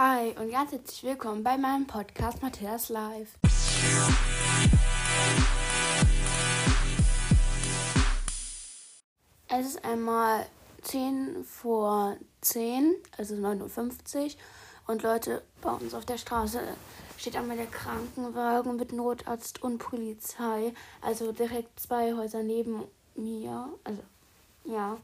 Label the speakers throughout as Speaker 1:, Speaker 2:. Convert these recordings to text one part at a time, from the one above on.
Speaker 1: Hi und ganz herzlich willkommen bei meinem Podcast Matthias Live. Es ist einmal 10 vor 10, also 9.50 Uhr. Und Leute, bei uns auf der Straße steht einmal der Krankenwagen mit Notarzt und Polizei. Also direkt zwei Häuser neben mir. Also, ja.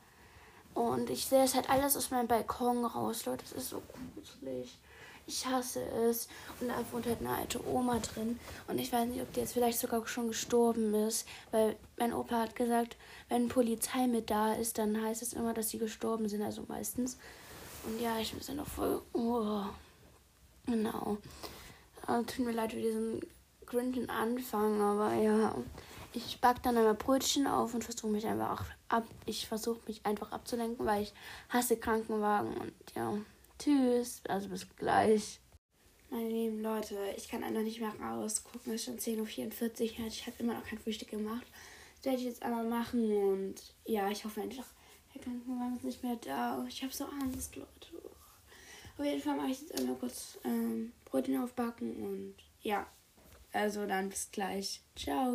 Speaker 1: Und ich sehe es halt alles aus meinem Balkon raus, Leute. Das ist so gruselig. Ich hasse es. Und da wohnt halt eine alte Oma drin. Und ich weiß nicht, ob die jetzt vielleicht sogar schon gestorben ist. Weil mein Opa hat gesagt, wenn Polizei mit da ist, dann heißt es immer, dass sie gestorben sind. Also meistens. Und ja, ich bin dann noch voll. Oh. Genau. Also, tut mir leid für diesen grinden Anfang, aber ja. Ich back dann einmal Brötchen auf und versuche mich einfach ab. Ich versuche mich einfach abzulenken, weil ich hasse Krankenwagen und ja. Tschüss, also bis gleich. Meine lieben Leute, ich kann einfach nicht mehr rausgucken. Es ist schon 10.44 Uhr. Ich habe immer noch kein Frühstück gemacht. Das werde ich jetzt einmal machen und ja, ich hoffe einfach, der Krankenwagen ist nicht mehr da. Ich habe so Angst, Leute. Auf jeden Fall mache ich jetzt einmal kurz ähm, Brötchen aufbacken und ja, also dann bis gleich. Ciao.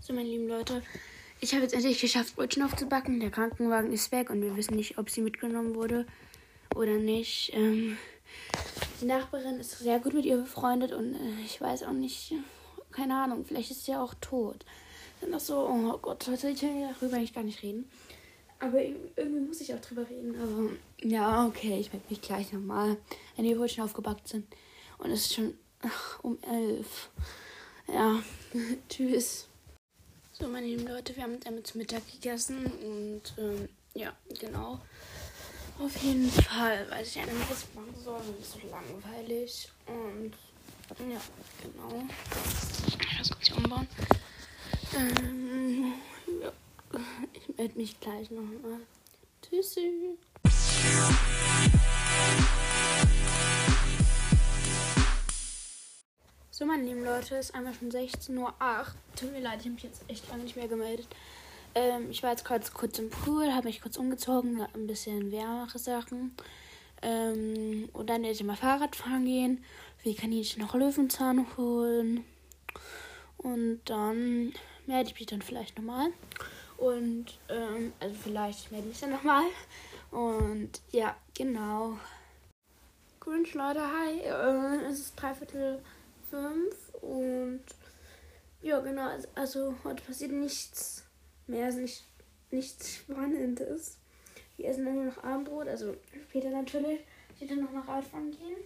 Speaker 1: So, meine lieben Leute, ich habe jetzt endlich geschafft, Brötchen aufzubacken. Der Krankenwagen ist weg und wir wissen nicht, ob sie mitgenommen wurde oder nicht. Ähm, die Nachbarin ist sehr gut mit ihr befreundet und äh, ich weiß auch nicht, keine Ahnung, vielleicht ist sie auch tot. Dann auch so, oh Gott, Leute, ich will darüber eigentlich gar nicht reden. Aber irgendwie muss ich auch drüber reden. Aber ja, okay, ich melde mich gleich nochmal, wenn die Brötchen aufgebackt sind. Und es ist schon ach, um elf. Ja, tschüss. So, meine lieben Leute, wir haben einmal zu Mittag gegessen und ähm, ja, genau. Auf jeden Fall weiß ich was ich machen soll. Das ist so langweilig. Und ja, genau. Ich muss kurz hier umbauen. Ähm. Ich melde mich gleich nochmal. Tschüssi. So, meine lieben Leute, ist einmal schon 16.08 Uhr. Tut mir leid, ich habe mich jetzt echt lange nicht mehr gemeldet. Ähm, ich war jetzt kurz, kurz im Pool, habe mich kurz umgezogen, ein bisschen wärmere Sachen. Ähm, und dann werde ich mal Fahrrad fahren gehen. Wie kann ich noch Löwenzahn holen? Und dann melde ich mich dann vielleicht nochmal. Und, ähm, also vielleicht melde ich dann nochmal. Und ja, genau. Grünsch, Leute, hi. Äh, es ist dreiviertel fünf und ja, genau, also heute passiert nichts mehr, also nicht, nichts Spannendes. Wir essen dann nur noch Abendbrot, also später natürlich. Ich werde dann noch nach Radfahren gehen.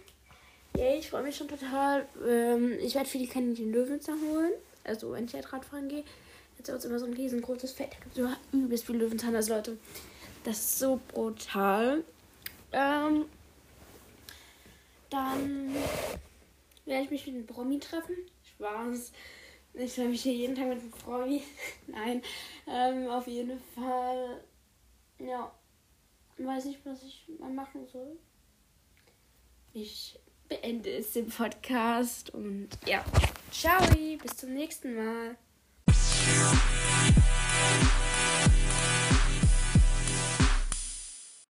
Speaker 1: Ja, ich freue mich schon total. Ähm, ich werde für die Kaninchen Löwenzahn holen. Also, wenn ich halt Radfahren gehe. Jetzt ist immer so ein riesengroßes Fett. Da gibt es übelst viel Löwenzahn. Also, Leute, das ist so brutal. Ähm, dann werde ich mich mit einem Promi treffen. Spaß. Ich soll mich hier jeden Tag mit einem Promi. Nein. Ähm, auf jeden Fall. Ja. Weiß nicht, was ich mal machen soll. Ich beende es den Podcast und ja. Ciao, bis zum nächsten Mal.